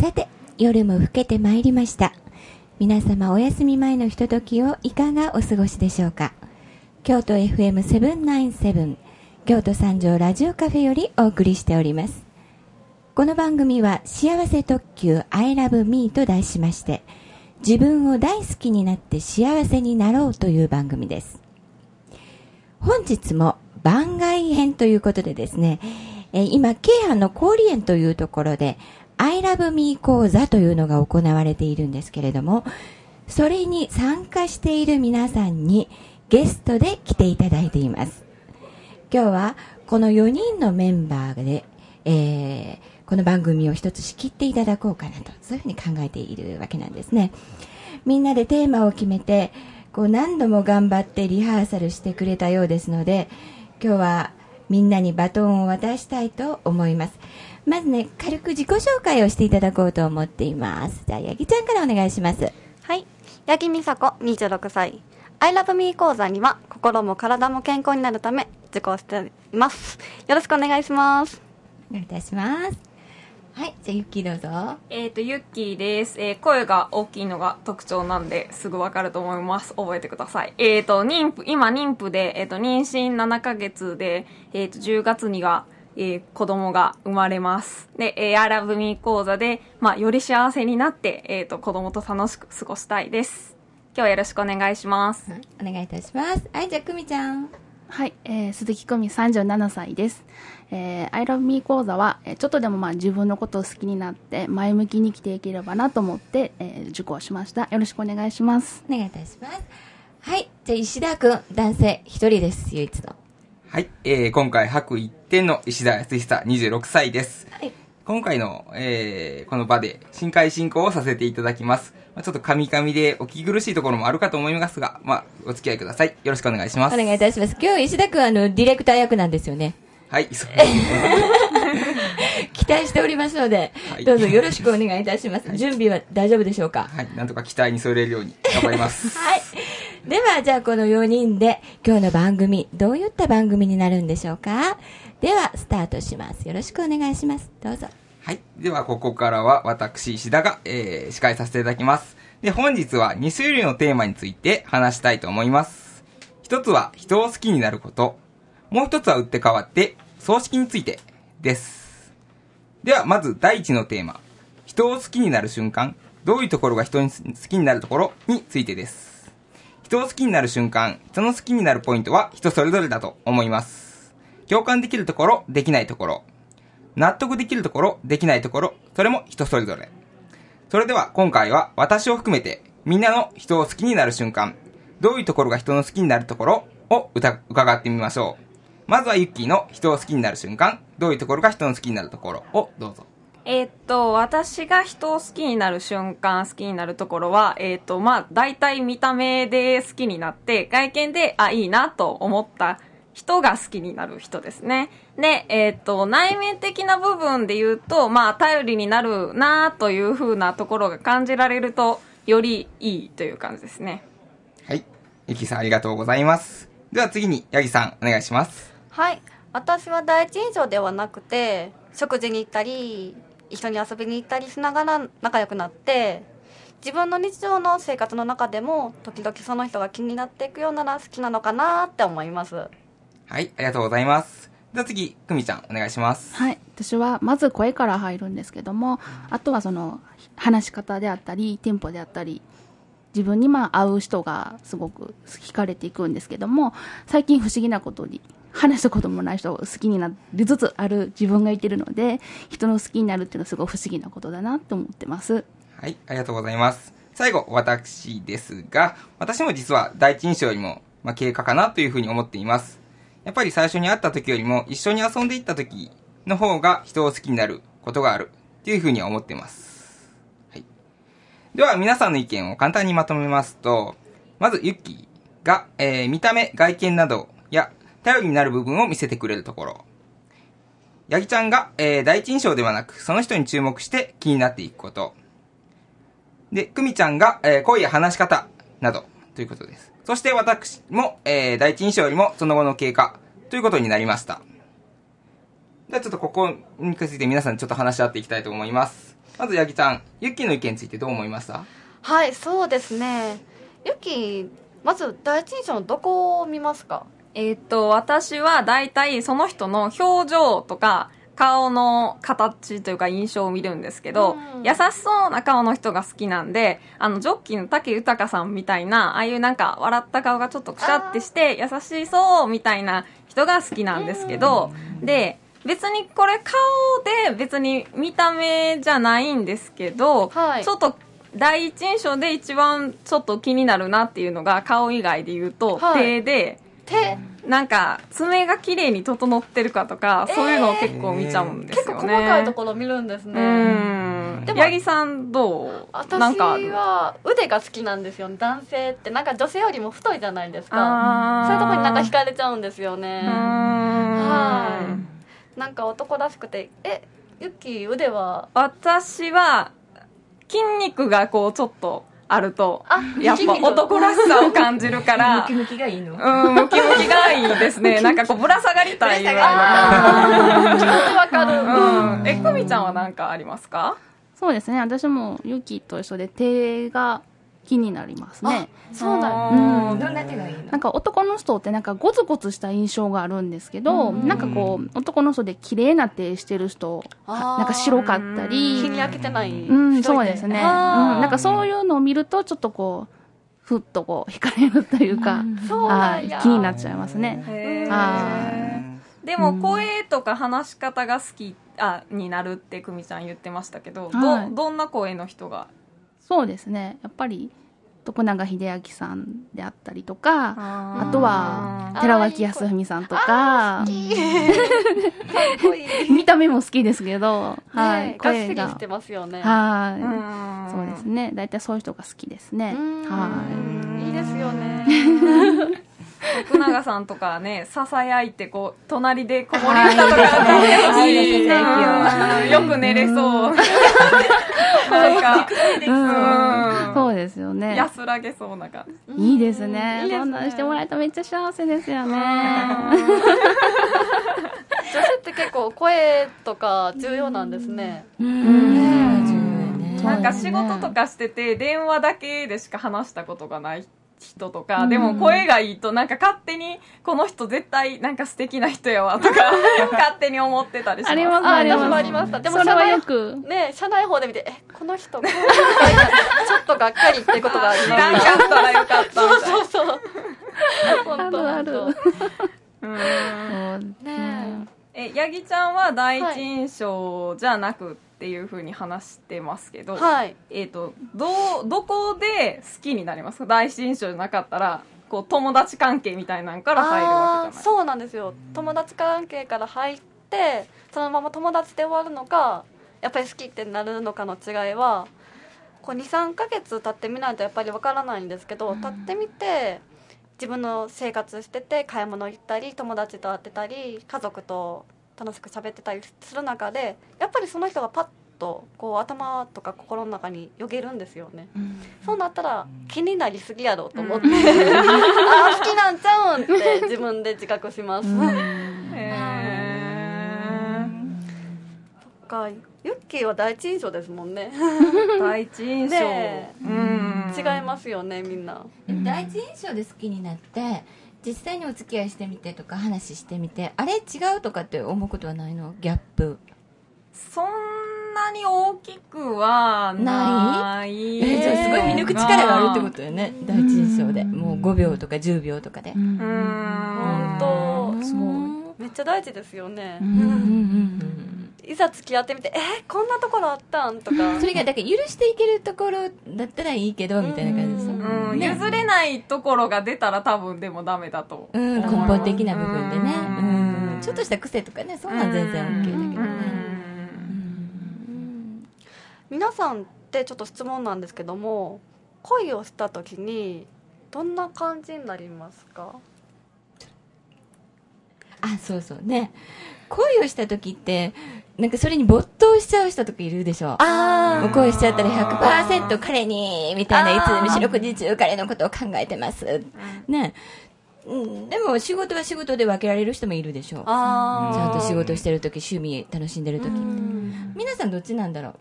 さて、夜も更けてまいりました。皆様お休み前のひとときをいかがお過ごしでしょうか？京都 FM797 京都三条ラジオカフェよりお送りしております。この番組は幸せ特急 I love me と題しまして、自分を大好きになって幸せになろうという番組です。本日も番外編ということでですね、えー今、京阪の氷園というところで、I love me 講座というのが行われているんですけれども、それに参加している皆さんにゲストで来ていただいています。今日はこの4人のメンバーで、えーこの番組を一つ仕切っていただこうかなと、そういうふうに考えているわけなんですね。みんなでテーマを決めて、こう何度も頑張ってリハーサルしてくれたようですので、今日はみんなにバトンを渡したいと思います。まずね、軽く自己紹介をしていただこうと思っています。じゃあ、ヤギちゃんからお願いします。はい。八木美佐子、26歳。I love me 講座には、心も体も健康になるため、受講しています。よろしくお願いします。お願いいたします。はい、じゃあ、ゆっきーどうぞ。えっ、と、ユッキーです。えー声が大きいのが特徴なんで、すぐわかると思います。覚えてください。えっ、と、妊婦、今妊婦で、えっ、と、妊娠7ヶ月で、えっ、と、10月には、えー子供が生まれます。で、えー、アラブミー講座で、まあ、より幸せになって、えっ、と、子供と楽しく過ごしたいです。今日はよろしくお願いします。お願いいたします。はい、じゃあ、くみちゃん。はい、えー、鈴木久美37歳です。えー、I love me 講座は、えーちょっとでもまあ自分のことを好きになって前向きに生きていければなと思って、えー受講しました。よろしくお願いします。お願いいたします。はい、じゃあ、石田くん、男性、一人です、唯一の。はい、えー、今回白一点の石田康久26歳です。はい。今回の、えー、この場で新回進行をさせていただきます。まあ、ちょっとカミカミでお聞き苦しいところもあるかと思いますが、まあ、お付き合いください。よろしくお願いします。お願いいたします。今日、石田くん、あの、ディレクター役なんですよね。はい、そうです 期待しておりますので、はいどうぞよろしくお願いいたします。準備は大丈夫でしょうか？はい、なんとか期待に添えれるように頑張ります。はい。では、じゃあこの4人で今日の番組、どういった番組になるんでしょうか？では、スタートします。よろしくお願いします。どうぞ。はい。では、ここからは私、石田が、えー、司会させていただきます。で、本日は2種類のテーマについて話したいと思います。一つは、人を好きになること。もう一つは打って変わって、葬式についてです。では、まず第一のテーマ。人を好きになる瞬間。どういうところが人に好きになるところについてです。人を好きになる瞬間、人の好きになるポイントは人それぞれだと思います。共感できるところ、できないところ。納得できるところ、できないところ、それも人それぞれ。それでは今回は私を含めてみんなの人を好きになる瞬間、どういうところが人の好きになるところを伺ってみましょう。まずはユッキーの人を好きになる瞬間、どういうところが人の好きになるところをどうぞ。えーっと、私が人を好きになる瞬間、好きになるところは、えーっと、まあ、大体見た目で好きになって、外見で、あ、いいなと思った人が好きになる人ですね。で、えーっと、内面的な部分で言うと、まあ、頼りになるなという風なところが感じられると、よりいいという感じですね。はい。ユッキーさんありがとうございます。では次にヤギさんお願いします。はい。私は第一印象ではなくて、食事に行ったり、一緒に遊びに行ったりしながら仲良くなって、自分の日常の生活の中でも、時々その人が気になっていくようなら好きなのかなって思います。はい、ありがとうございます。では次、くみちゃんお願いします。はい、私はまず声から入るんですけども、あとはその話し方であったり、テンポであったり、自分にまあ合う人がすごく惹かれていくんですけども、最近不思議なことに、話したこともない人を好きになりつつある自分がいてるので、人の好きになるっていうのはすごい不思議なことだなって思ってます。はい、ありがとうございます。最後、私ですが、私も実は第一印象よりも、まあ、経過かなというふうに思っています。やっぱり最初に会った時よりも、一緒に遊んでいった時の方が人を好きになることがあるというふうには思っています。はい。では、皆さんの意見を簡単にまとめますと、まず、ユッキーが、えー見た目、外見など、頼りになる部分を見せてくれるところ。ヤギちゃんが、えー第一印象ではなく、その人に注目して気になっていくこと。で、くみちゃんが、えー声や話し方など、ということです。そして私も、えー第一印象よりもその後の経過、ということになりました。ではちょっとここについて皆さんちょっと話し合っていきたいと思います。まず、八木さん、ユッキーの意見についてどう思いました？はいそうですねゆきまず第一印象のどこを見ますか？えーっと、私は大体その人の表情とか、顔の形というか印象を見るんですけど、うん。優しそうな顔の人が好きなんで、あの、ジョッキーの竹豊さんみたいな、ああいうなんか笑った顔がちょっとくしゃってして、優しそうみたいな人が好きなんですけど、で、別にこれ顔で別に見た目じゃないんですけど、はい。ちょっと第一印象で一番ちょっと気になるなっていうのが顔以外で言うと、はい。手で、手なんか爪が綺麗に整ってるかとか、そういうのを結構見ちゃうんです結構よね。細かいところ見るんですうねん。でも八木さんどう？私なんか。あるは腕が好きなんですよ。男性って。なんか女性よりも太いじゃないですか。そういうところになんか惹かれちゃうんですよね。はい。なんか男らしくて。えユッキー腕は？私は筋肉がこうちょっとあるとあやっぱ男らしさを感じるから。ムキムキがいいの？うんムキムキがいいですね。なんかこうぶら下がりたいぐらい。のあー。気持ちわかる。うん。えくみちゃんは何かありますか？そうですね。私もユキと一緒で手が気になりますね。そうなんうん。どんな手がいいの？なんか男の人ってなんかゴツゴツした印象があるんですけど、なんかこう男の人で綺麗な手してる人なんか白かったり。日に焼けてない。うんそうですね、うん、なんかそういうのを見るとちょっとこうふっとこう惹かれるというか、そう気になっちゃいますね。へー。はでも声とか話し方が好きあになるってくみちゃん言ってましたけど、はい。どどんな声の人が？そうですね。やっぱり徳永英明さんであったりとかああとはー。寺脇康文さんとか見た目も好きですけど、ははいい、声がしてますよね。はい、うん。そうですね。大体そういう人が好きですね。うん。はい。いいですよね 徳永さんとかねささやいてこう隣で子守歌とかよく寝れそう。なんか。うん。そうですよね。安らげそうな感じ。いいですね。そん。なんしてもらえたらめっちゃ幸せですよね。女性って結構声とか重要なんですね。うん。重要やね。なんか仕事とかしてて電話だけでしか話したことがない人とか、でも声がいいとなんか勝手にこの人絶対なんか素敵な人やわとか 勝手に思ってたりします。ありますああります。ありました。でも社内よく。ね社内法で見てえこの人こういう人ちょっとがっかりってことがあり知ます。らんかったらよかったみたいな。そうそう本当あるある。本うん当ねえ八木ちゃんは第一印象じゃなくっていうふうに話してますけど、はい。えっ、とどうどこで好きになりますか？第一印象じゃなかったらこう友達関係みたいなんから入るわけじゃあない。ーそうなんですよ。友達関係から入ってそのまま友達で終わるのかやっぱり好きってなるのかの違いはこう23ヶ月経ってみないとやっぱりわからないんですけど経ってみて自分の生活してて買い物行ったり友達と会ってたり家族と楽しく喋ってたりする中でやっぱりその人がパッとこう頭とか心の中によげるんですよね、そうなったら気になりすぎやろうと思って、ああ好きなんちゃうんって自分で自覚します、へかユッキーは第一印象ですもんね。ー第一印象、ねえ。うん。違いますよねみんな。第一印象で好きになって実際にお付き合いしてみてとか話してみてあれ違うとかって思うことはないの？ギャップ。そんなに大きくはない。えじゃあすごい見抜く力があるってことよね。第一印象で。もう5秒とか10秒とかで。うーん。本当すごいめっちゃ大事ですよね、うん。うん。うん。いざ付き合ってみてえこんなところあったんとか。それがだから許していけるところだったらいいけどみたいな感じですうんね。譲れないところが出たら多分でもダメだとうん、根本的な部分でね、ううん。ん、ちょっとした癖とかねそんなん全然 OK だけどうね、ん。皆さんってちょっと質問なんですけども恋をした時にどんな感じになりますか？あそうそう。ね恋をした時ってなんかそれに没頭しちゃう人とかいるでしょ？あもう恋しちゃったら100%彼にみたいないつでも四六時中彼のことを考えてます。ね。うん。でも仕事は仕事で分けられる人もいるでしょ？ちあゃんと仕事してる時趣味楽しんでる時。ってうん。皆さんどっちなんだろう？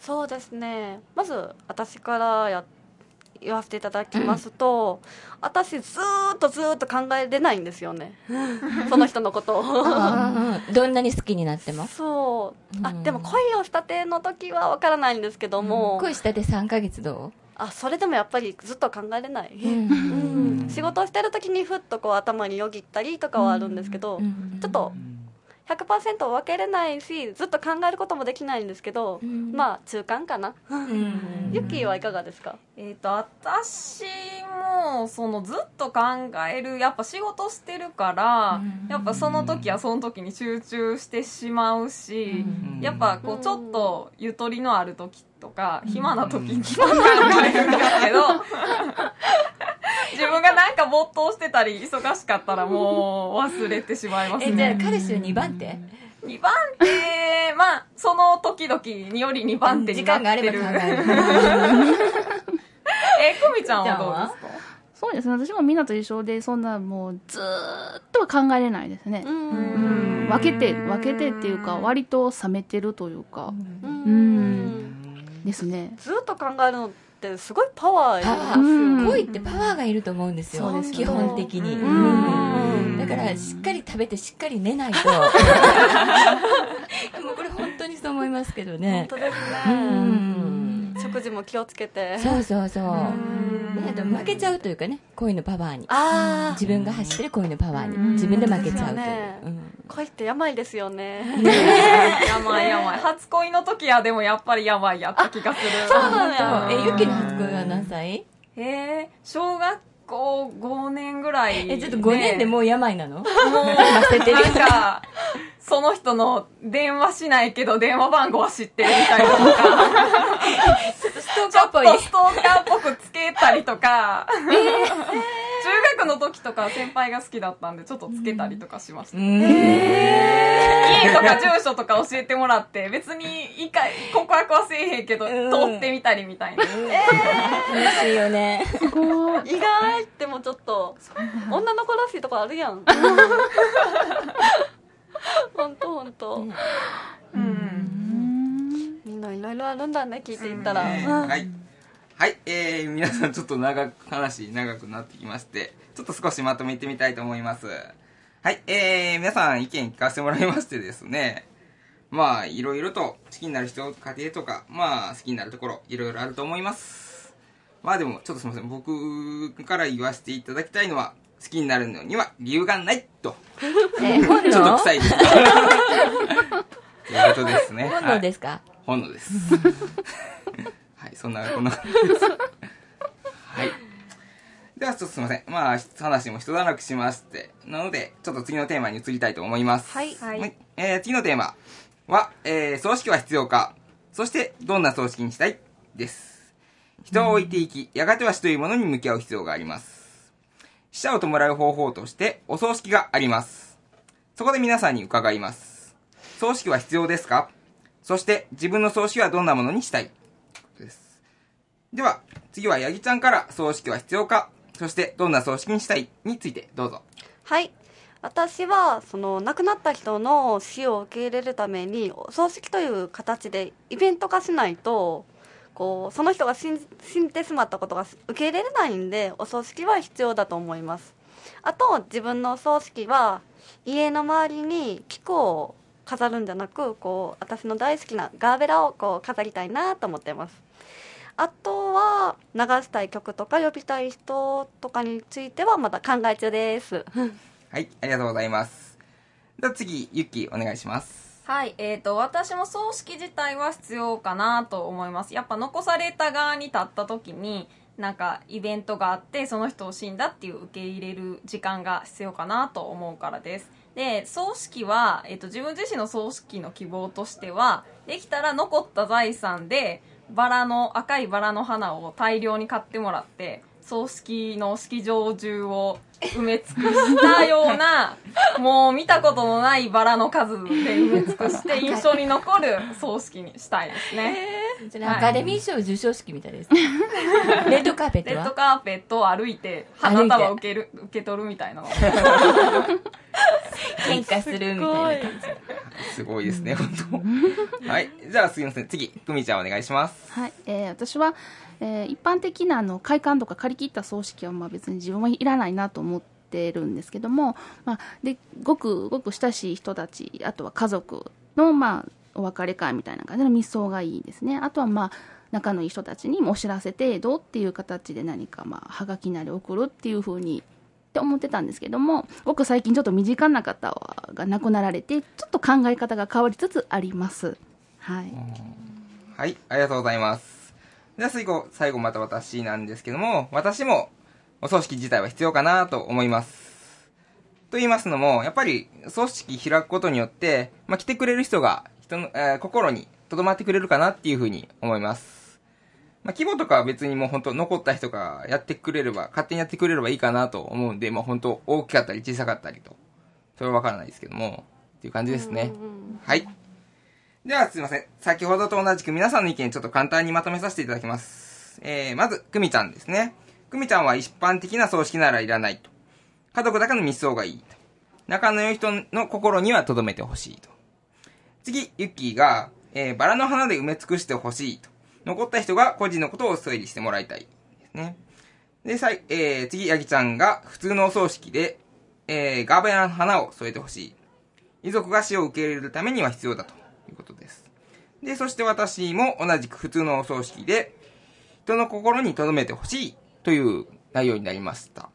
そうですね。まず私からや言わせていただきますと、私ずーっとずーっと考えれないんですよね。その人のことを。どんなに好きになっても。そう。あうん。でも恋をしたての時はわからないんですけども、恋したて3ヶ月どあそれでもやっぱりずっと考えれない、う、うん。仕事をしてる時にふっとこう頭によぎったりとかはあるんですけど、うん。ちょっと100%分けれないしずっと考えることもできないんですけど、うん。まあ中間かな、うん。ユッキーはいかがですか？えっ、と私もそのずっと考えるやっぱ仕事してるから、うん。やっぱその時はその時に集中してしまうし、うん。やっぱこうんうちょっとゆとりのある時とか、暇な時に考えるんですけど自分がなんか没頭してたり忙しかったらもう忘れてしまいますえじゃあね彼氏は2番手？2番手。まあその時々により2番手にな時間があってるれば考える。えくみちゃんはどうですか？そうですね私もみんなと一緒でそんなもうずーっとは考えれないですね。分けて分けてっていうか割と冷めてるというか。ううん。ですね。ずっと考えるのってすごいパワーパワますようん恋ってパワーがいると思うんですよ。基本的に、ううん。んだからしっかり食べてしっかり寝ないと。もうこれ本当にそう思いますけど本ね当ですうねん。食事も気をつけて。そうそうそう。あと負けちゃうというかね恋のパワーに。ああ自分が走ってる恋のパワーに。うん。自分で負けちゃうという、恋って病ですよね。やばいやばい。初恋の時はでもやっぱりやばいやった気がする。そうなのよえゆきの初恋は何歳？えー、小学校5年ぐらいえちょっと5年でもう病なの？もう忘れてるなんかその人の電話しないけど電話番号は知ってるみたいなとか。ストーちょっとカーっぽい。ストーカーっぽくつけたりとか、中 学の時とか先輩が好きだったんでちょっとつけたりとかしました、家とか住所とか教えてもらって別に一回告白はせえへんけど、うん。通ってみたりみたいな、楽しいよね。すごい。意外ってもちょっと女の子らしいとこあるやん。本当本当。うん。うん。みんないろいろあるんだね聞いていったら。はい。はい、えー、皆さんちょっと長く、話長くなってきまして、ちょっと少しまとめてみたいと思います。はい、えー、皆さん意見聞かせてもらいましてですね、まあ、いろいろと好きになる人、家庭とか、まあ、好きになるところ、いろいろあると思います。まあでも、ちょっとすみません、僕から言わせていただきたいのは、好きになるのには理由がないと。え本ちょっと能臭いです。ということですね。本はい能ですか、本能です。はい、そんな、こんな感じです。はい。では、ちょっとすみません。まあ、話も一段落しまして、なので、ちょっと次のテーマに移りたいと思います。はいはいえー次のテーマは、えー葬式は必要かそして、どんな葬式にしたいです。人を置いていき、やがては死というものに向き合う必要があります。死者を弔う方法として、お葬式があります。そこで皆さんに伺います。葬式は必要ですか？そして、自分の葬式はどんなものにしたい？です。では、次は、ヤギちゃんから葬式は必要か？そして、どんな葬式にしたい？について、どうぞ。はい私はその亡くなった人の死を受け入れるためにお葬式という形でイベント化しないとこうその人が死んでしまったことが受け入れれないんでお葬式は必要だと思いますあと自分の葬式は家の周りに菊を飾るんじゃなくこう私の大好きなガーベラをこう飾りたいなと思ってますあとは流したい曲とか呼びたい人とかについてはまだ考え中ですはい、ありがとうございます。では次、ゆっきーお願いします。はい、えー、と私も葬式自体は必要かなと思いますやっぱ残された側に立った時になんかイベントがあってその人を死んだっていう受け入れる時間が必要かなと思うからですで葬式は、えっ、と自分自身の葬式の希望としてはできたら残った財産でバラの赤いバラの花を大量に買ってもらって葬式の式場中を埋め尽くしたようなもう見たことのないバラの数で埋め尽くして印象に残る葬式にしたいですね。それアカデミー賞授賞式みたいです、レッドカーペットレッドはカーペットを歩いて花束を受ける受け取るみたいなの喧嘩 するみたいな。感じすごいですね、本当。はい。じゃあすいません。次、くみちゃんお願いします。はい、えー私は、えー一般的なあの会館とか借り切った葬式はまあ別に自分はいらないなと思ってるんですけども、まあ、でごくごく親しい人たちあとは家族の、まあ、お別れ会みたいな感じの密葬がいいですね。あとはまあ仲のいい人たちにもお知らせ程度っていう形で何かまあはがきなり送るっていう風にって思ってたんですけども僕最近ちょっと身近な方が亡くなられてちょっと考え方が変わりつつあります。はい。はい、ありがとうございます。じゃあ最後、最後また私なんですけども、私もお葬式自体は必要かなと思います。と言いますのも、やっぱり葬式開くことによって、まあ、来てくれる人が人の、えー心に留まってくれるかなっていうふうに思います。まあ、規模とかは別にもう本当残った人がやってくれれば、勝手にやってくれればいいかなと思うんで、まあ、本当大きかったり小さかったりと、それはわからないですけども、っていう感じですね。はい。ではすいません。先ほどと同じく皆さんの意見ちょっと簡単にまとめさせていただきます。えー、まず、くみちゃんですね。くみちゃんは一般的な葬式ならいらないと。家族だけの密葬がいいと。仲の良い人の心には留めてほしいと。次、ユッキーが、えー、バラの花で埋め尽くしてほしいと。残った人が個人のことを整理してもらいたい。ですね。で、さい、えー、次、ヤギちゃんが普通のお葬式で、えー、ガーベラの花を添えてほしい。遺族が死を受け入れるためには必要だということです。で、そして私も同じく普通のお葬式で、人の心に留めてほしいという内容になりました。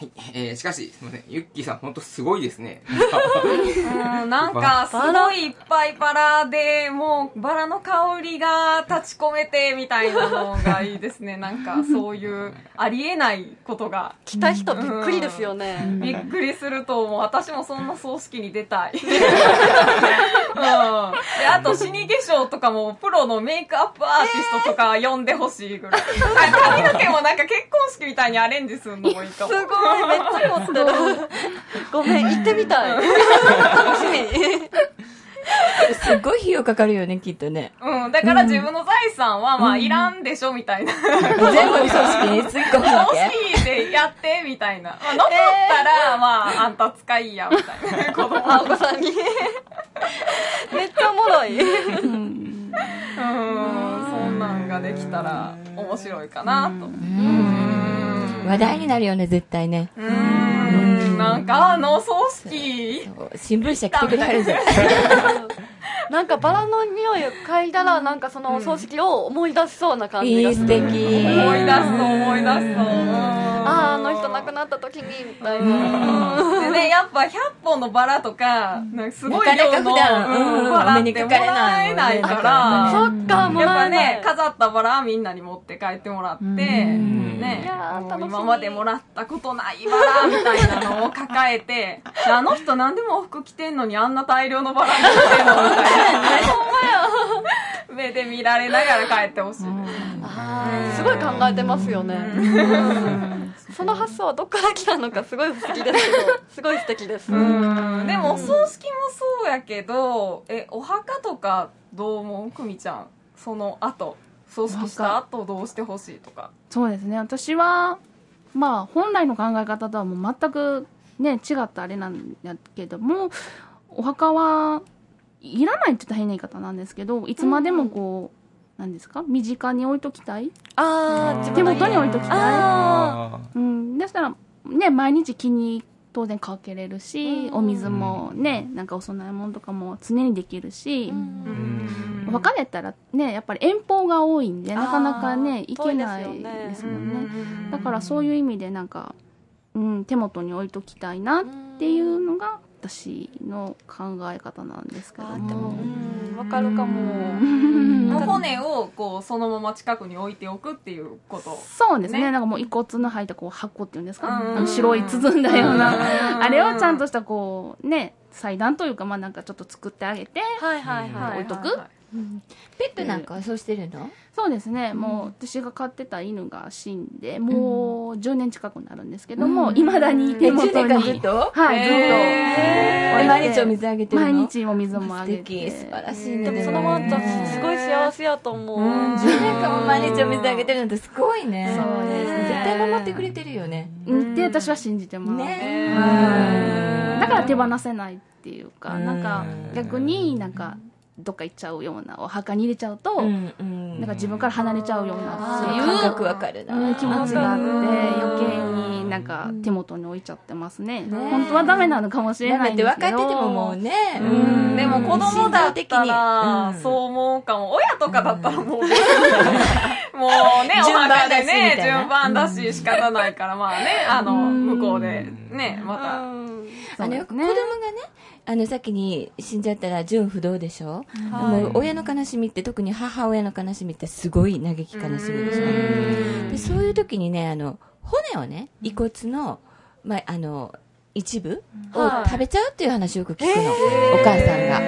はい。えー、しかし、すみません。ユッキーさん、ほんとすごいですね。うんなんかすごいいっぱいバラでもうバラの香りが立ち込めてみたいなのがいいですね なんかそういうありえないことが来た人びっくりですよね。びっくりすると思う私もそんな葬式に出たい、うん、であと死に化粧とかもプロのメイクアップアーティストとか呼んでほしいぐらい、あ 髪の毛もなんか結婚式みたいにアレンジするのもいいかもすごい、めっちゃ凝ってる。ごめん、行ってみたい。楽しみ。すっごい費用かかるよね、きっとね。うん、だから自分の財産はまあいらんでしょみたいな。全部葬式につぎ込むわ葬け式でやってみたいな。まあ、残ったら、まあ、あんた使いや、みたいな。子供あお子さんに。めっちゃおもろい。うん、そんなんができたら面白いかなと。話題になるよね、絶対ね。うん、なんかあの葬式、新聞社来てくれはるじゃん。なんかバラの匂いを嗅いだら、なんかその葬式を思い出しそうな感じいい、がする。素敵。思い出すと思い出すと。ああ、あの人亡くなった時に、みたいな。でね、やっぱ100本のバラとか、なんかすごいなかなか量の普段うんうんバラってもらえないから、そっか、もやっぱね、飾ったバラはみんなに持って帰ってもらって、ね。今までもらったことないバラみたいなのを抱えて、で あの人何でも服着てんのにあんな大量のバラ持ってんのみたいな。目で見られながら帰ってほしい。すごい考えてますよね。その発想はどっから来たのかすごい不思議ですけど、すごい素敵です。うん。でもお葬式もそうやけどえお墓とかどう思う？くみちゃん。その後。葬式した後どうしてほしいとか。そうですね。私はまあ本来の考え方とはもう全くね違ったあれなんやけどもお墓はいらないって言ったら変な言い方なんですけどいつまでもこう、なんですか？身近に置いときたい、あ手元に置いときたい。あうん、でしたらね毎日気に当然かけれるし、うん。お水もねなんかお供え物とかも常にできるし、ー。うん。お別れたらねやっぱり遠方が多いんでなかなかね行けないですもんね。だからそういう意味でなんか、うん、手元に置いときたいなっていうのが私の考え方なんですけども、わかるかも。骨をこうそのまま近くに置いておくっていうこと。そうですね。ね。なんかもう遺骨の入ったこう箱っていうんですか。白い包んだよううん。な あれをちゃんとしたこうね祭壇というかまあなんかちょっと作ってあげてはいはいはい。置いとくペットなんかはそうしてるの？そうですね、もう私が飼ってた犬が死んでもう10年近くなるんですけどもいま、だに手え、元10年間ずっにと？はい、ずっと。毎日お水あげてるの？毎日お水もあげて。素晴らしいね。でもそのワンちゃんすごい幸せやと思う。うん。10年間も毎日お水あげてるのってすごいね。そうですね。絶対守ってくれてるよね。うん。って私は信じてます、ね。だから手放せないっっていうか、うんなん。か逆になんかどっか行っちゃうようなお墓に入れちゃうと、うんうん。なんか自分から離れちゃうようなそうそういう感覚わかるな、うん気持ちがあってうん余計になんか手元に置いちゃってますね、ね本当はダメなのかもしれダメってないんですけど分かっててももうね、ううん。ん、でも子供だったら、うん。そう思うかも。親とかだったらもう、もうね、お墓でね順番だし仕方ないから、まあね、あの、うん。向こうでね、また。うんあのよく子供がねあの先に死んじゃったら純不動でしょ、はい。もう親の悲しみって特に母親の悲しみってすごい嘆き悲しみでしょ？うん。でそういう時にねあの骨をね遺骨の,、まあ、あの一部をはい。食べちゃうっていう話をよく聞くの、お母さんが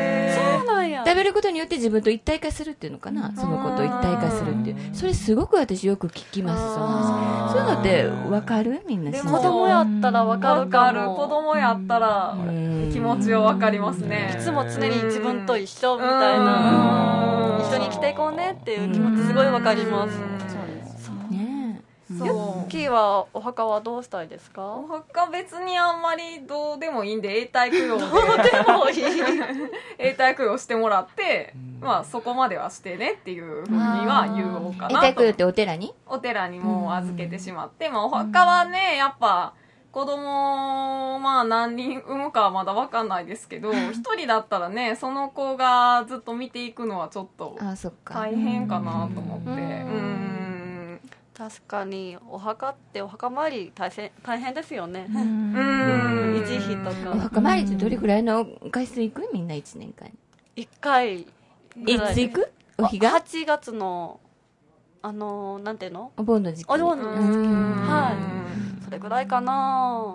食べることによって自分と一体化するっていうのかな？その子と一体化するっていう。それすごく私よく聞きます。そういうのって分かる？みんな。子供やったらわかわるかも。かる。子供やったらうん。気持ちはわかりますね。いつも常に自分と一緒みたいうん。な一緒に生きていこうねっていう気持ちすごいわかりますユッキーはお墓はどうしたいですか？お墓別にあんまりどうでもいいんで、永代供養で、もういい。永代供養してもらって、まあそこまではしてねっていうふうには言おうかなと。え痛く。ってお寺に？お寺にもう預けてしまって、まあお墓はね、やっぱ、子供、まあ何人産むかはまだわかんないですけど、一人だったらね、その子がずっと見ていくのはちょっとあそっか。大変かなと思って。ううんん。確かにお墓ってお墓参り大変大変ですよね。うん。うん。維持費とおか墓参りってどれぐらいの回数行くみんな1年間に。一回。いつ行く？お日が8月のあのーなんていうの？お盆の時期。お盆の時期。うん。はい。それぐらいかな。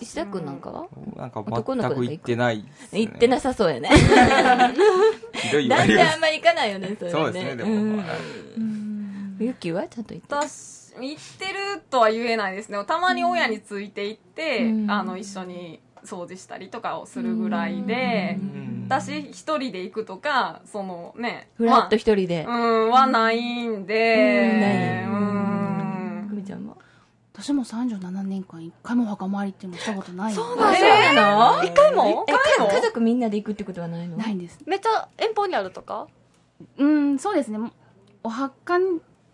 石田君なんかは？なんか男の子全く行ってないね。行ってなさそうやね。ひどい言われます男性あんまり行かないよねそれね。そうですねでも。ん。はいゆきはちゃんと行った私行ってるとは言えないですね。たまに親について行って、うん。あの一緒に掃除したりとかをするぐらいで、うん。私一人で行くとかそのねふらっと一人で。まあうんはないんでうん。うん。久美ちゃんも私も37年間一回もお墓参りっていうのしたことないそうなの？一回も？え回も？家族みんなで行くってことはないの？ないんです。めっちゃ遠方にあるとか？うんそうですね。お墓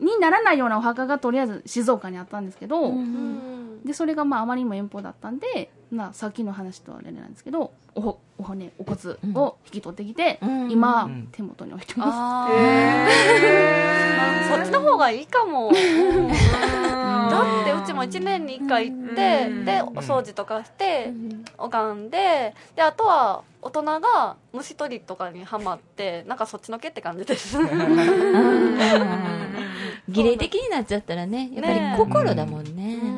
にならないようなお墓がとりあえず静岡にあったんですけど、うんでそれがまああまりにも遠方だったんで、まあ、さっきの話とはあれなんですけどおほお骨お骨を引き取ってきて、うん。今、うん。手元に置いてます、そっちの方がいいかも。ーだってうちも1年に1回行ってうんでお掃除とかして拝んでであとは大人が虫取りとかにハマってなんかそっちのけって感じです。儀礼的になっちゃったらねやっぱりね心だもんねうんう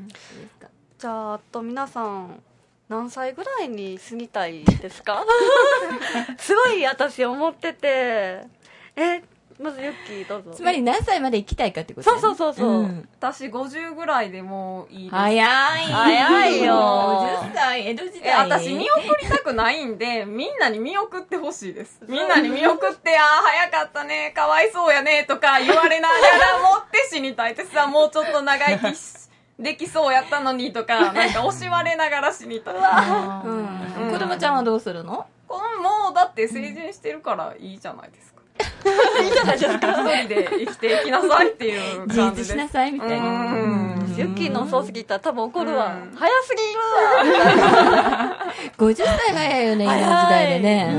んじゃああと皆さん何歳ぐらいに死にたいですかすごい私思っててえまずユッキーどうぞ。つまり何歳まで生きたいかってことそうそうそうそう、ん。私50ぐらいでもういいです。早い早いよ。50歳江戸時え代私見送りたくないんで、みんなに見送ってほしいです。みんなに見送って、ああ、早かったね、かわいそうやね、とか言われながら持って死にたいってさ、もうちょっと長生きしできそうやったのにとか、なんか惜しまれながら死にたい。うん。子供ちゃんはどうするの？このもうだって成人してるからいいじゃないですか。いいじゃないですか？一人で生きていきなさいっていう自感じで。す。立しなさいみたいなうん。ユッキーのお葬式行ったら多分怒るわ、うん。早すぎるわ。50歳早いよね今の時代でね。う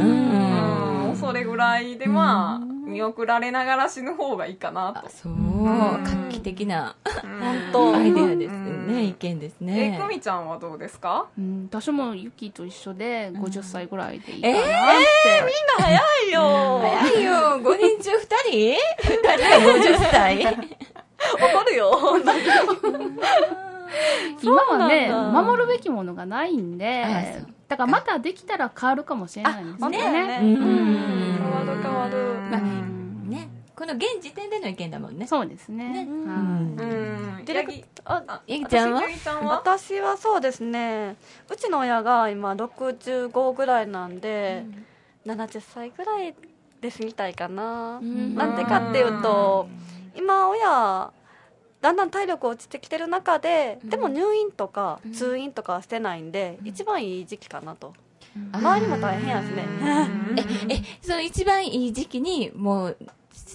ん。それぐらいでまあ、見送られながら死ぬ方がいいかなと。そう。画期的な本当。アイデアですうん。ね意見ですえ、ねくみちゃんはどうですか？うん、私もユキと一緒で50歳ぐらいでいいかえなって、早いよ。早いよ。5人中2人 ?2 人が50歳。怒るよ。今はね守るべきものがないんであそうだからまたできたら変わるかもしれないんですよね。ね。うん。変わる変わるまあうんねこの現時点での意見だもんね。そうですね。ね。はい。うん。ディレクヤギああヤギちゃんは？私は私はそうですね。うちの親が今65ぐらいなんで、70歳ぐらいで死にたいかな、ん。なんでかっていうと今親だんだん体力落ちてきてる中で、うん。でも入院とかうん。通院とかはしてないんで、一番いい時期かなと、周りも大変やしね。え、え、その一番いい時期にもう、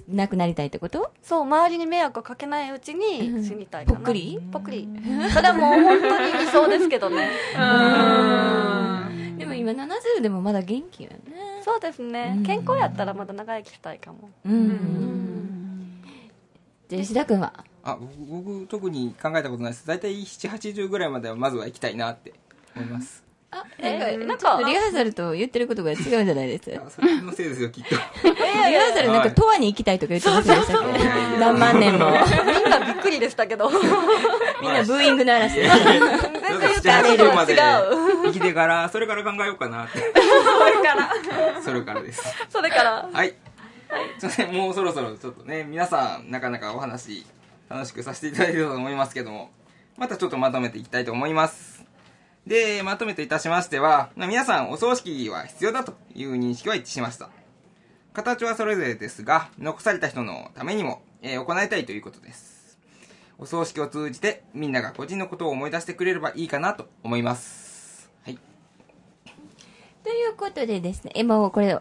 亡くなりたいってこと？そう周りに迷惑をかけないうちに死にたいかな、ぽっくり？ぽっくり。それはもう本当に理想ですけどね。うん。でも今70でもまだ元気よね。そうですね、うん。健康やったらまだ長生きしたいかも。うん。じゃあ石田君は？あ僕僕特に考えたことないです。大体780ぐらいまではまずは行きたいなって。思います。あ、えなん。か、なんかちょっとリハーサルと言ってることが違うんじゃないですか？あそれのせいですよきっと。リハーサルなんか、永遠に行きたいとか言ってませんでしたっけ何万年も。みんなびっくりでしたけど。みんなブーイング鳴らして。780まで違生きてからそれから考えようかなって。それから。それからです。それから。はい。すいません、もうそろそろちょっとね、皆さん、なかなかお話、楽しくさせていただいてると思いますけども、またちょっとまとめていきたいと思います。で、まとめといたしましては、ま皆さん、お葬式は必要だという認識は一致しました。形はそれぞれですが、残された人のためにも、えー行いたいということです。お葬式を通じて、みんなが個人のことを思い出してくれればいいかなと思います。はい。ということでですね、え、もうこれ、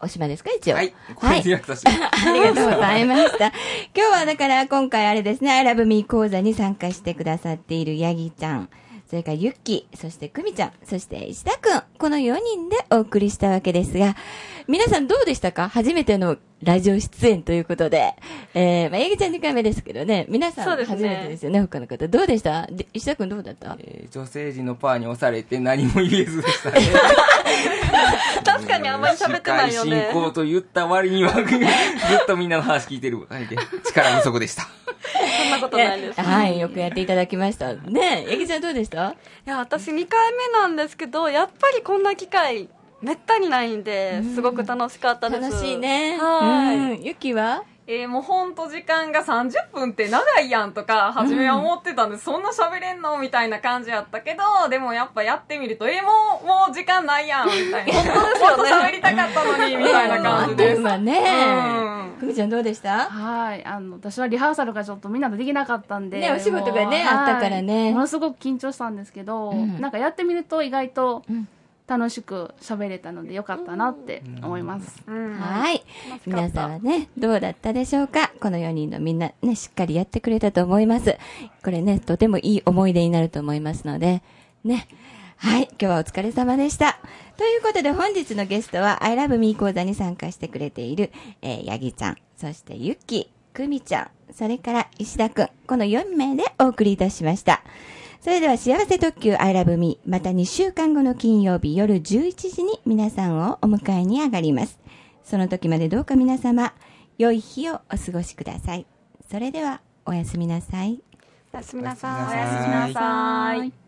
おしまいですか一応。はい。これで役立ちます。ありがとうございました。今日はだから今回あれですね、I love me 講座に参加してくださっているヤギちゃん、それからユッキー、そしてクミちゃん、そして石田くん、この4人でお送りしたわけですが、皆さんどうでしたか？初めてのラジオ出演ということで。えー、まあ、ヤギちゃん2回目ですけどね、皆さん初めてですよね、他の方。どうでした？で石田くんどうだった？えー女性陣のパーに押されて何も言えずでしたね。確かにあんまり喋ってないよね司会進行と言った割には、ずっとみんなの話聞いてる、力不足でした。そんなことないですはい、よくやっていただきました。ねヤギちゃんどうでしたいや私2回目なんですけどやっぱりこんな機会めったにないんで、すごく楽しかったです楽しいね。はい、ゆき。はえーもうほんと時間が30分って長いやんとか、初めは思ってたんで、そんな喋れんのみたいな感じやったけど、でもやっぱやってみると、えーもう、もう時間ないやんみたいな。本当ですよね。もっと喋りたかったのに、みたいな感じです。まあねうん。くみちゃんどうでした？はい。あの、私はリハーサルがちょっとみんなとできなかったんで。ねお仕事がねあったからねはいものすごく緊張したんですけど、うんなんかやってみると意外とうん楽しく喋れたのでよかったなって思います。うんはい。皆さんはね、どうだったでしょうか？この4人のみんなね、しっかりやってくれたと思います。これね、とてもいい思い出になると思いますので、ね。はい。今日はお疲れ様でした。ということで本日のゲストは I love me 講座に参加してくれている、えー、ヤギちゃん、そしてユッキー、クミちゃん、それから石田くん、この4名でお送りいたしました。それでは幸せ特急 I love me また2週間後の金曜日夜11時に皆さんをお迎えに上がります。その時までどうか皆様、良い日をお過ごしください。それではおやすみなさい。おやすみなさいおやすみなさいおやすみなさい。